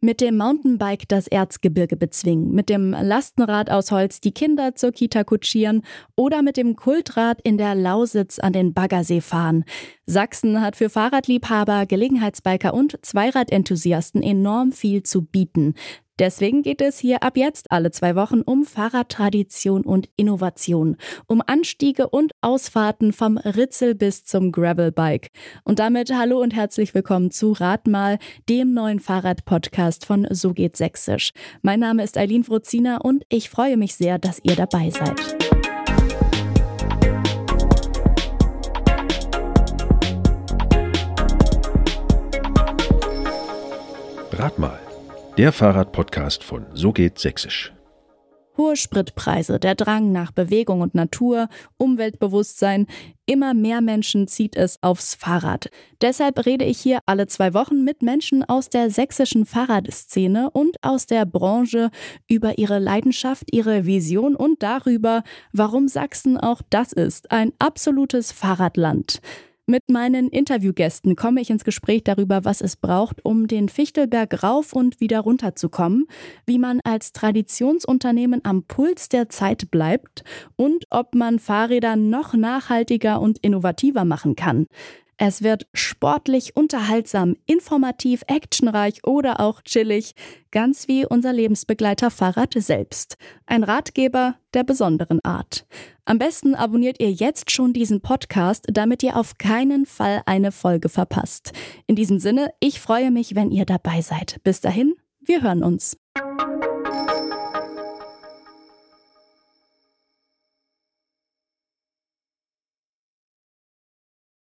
Mit dem Mountainbike das Erzgebirge bezwingen, mit dem Lastenrad aus Holz die Kinder zur Kita kutschieren oder mit dem Kultrad in der Lausitz an den Baggersee fahren. Sachsen hat für Fahrradliebhaber, Gelegenheitsbiker und Zweiradenthusiasten enorm viel zu bieten. Deswegen geht es hier ab jetzt alle zwei Wochen um Fahrradtradition und Innovation, um Anstiege und Ausfahrten vom Ritzel bis zum Gravelbike. Und damit hallo und herzlich willkommen zu Radmal, dem neuen Fahrradpodcast von So geht Sächsisch. Mein Name ist Eileen Frozina und ich freue mich sehr, dass ihr dabei seid. Radmal der Fahrradpodcast von So geht Sächsisch. Hohe Spritpreise, der Drang nach Bewegung und Natur, Umweltbewusstsein, immer mehr Menschen zieht es aufs Fahrrad. Deshalb rede ich hier alle zwei Wochen mit Menschen aus der sächsischen Fahrradszene und aus der Branche über ihre Leidenschaft, ihre Vision und darüber, warum Sachsen auch das ist, ein absolutes Fahrradland. Mit meinen Interviewgästen komme ich ins Gespräch darüber, was es braucht, um den Fichtelberg rauf und wieder runter zu kommen, wie man als Traditionsunternehmen am Puls der Zeit bleibt und ob man Fahrräder noch nachhaltiger und innovativer machen kann. Es wird sportlich, unterhaltsam, informativ, actionreich oder auch chillig, ganz wie unser Lebensbegleiter Fahrrad selbst. Ein Ratgeber der besonderen Art. Am besten abonniert ihr jetzt schon diesen Podcast, damit ihr auf keinen Fall eine Folge verpasst. In diesem Sinne, ich freue mich, wenn ihr dabei seid. Bis dahin, wir hören uns.